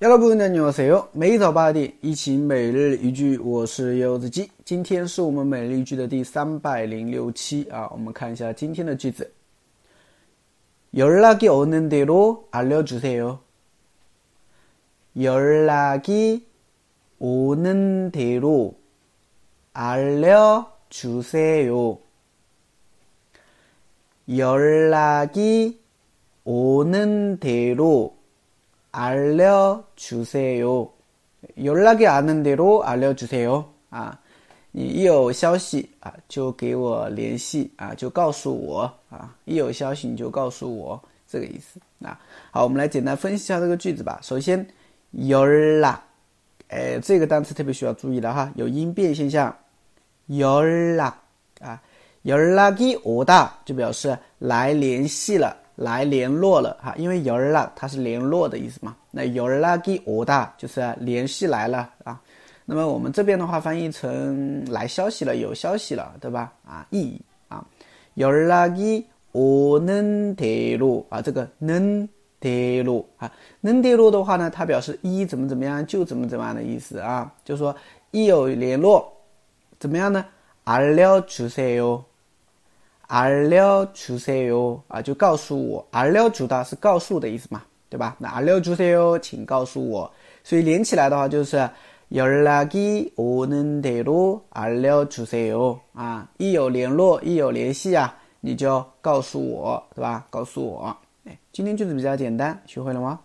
여러분 안녕하세요. 每早八点一起每日一句，我是柚子鸡。今天是我们每日一句的第三百零六期啊。我们看一下今天的句子。연락이오는대로알려주세요。연락이오는대로알려주세 요。 연락이오는대로 알려주세요. 연락이 오는 대로 알려주세요. 啊，你一有消息啊，就给我联系啊，就告诉我啊，一有消息你就告诉我，这个意思啊。好，我们来简单分析一下这个句子吧。首先，연 락， 哎，这个单词特别需要注意了哈，有音变现象。연 락， 啊，연락이오 다， 就表示来联系了。 来联络了哈，因为有人了，它是联络的意思嘛。那有人拉给我大就是联系来了啊。那么我们这边的话翻译成来消息了，有消息了，对吧？啊，意义啊，有人拉给我能得路啊，这个能得路啊，能得路的话呢，它表示一怎么怎么样就怎么怎么样的意思啊，就说一有联络，怎么样呢？알려주세 요。 알려주세 요， 啊，就告诉我，알려주다是告诉的意思嘛，对吧？那알려주세 요， 请告诉我。所以连起来的话就是연락이오는대로알려주세 요， 啊，一有联络，一有联系啊，你就告诉我，对吧？告诉我。哎，今天句子比较简单，学会了吗？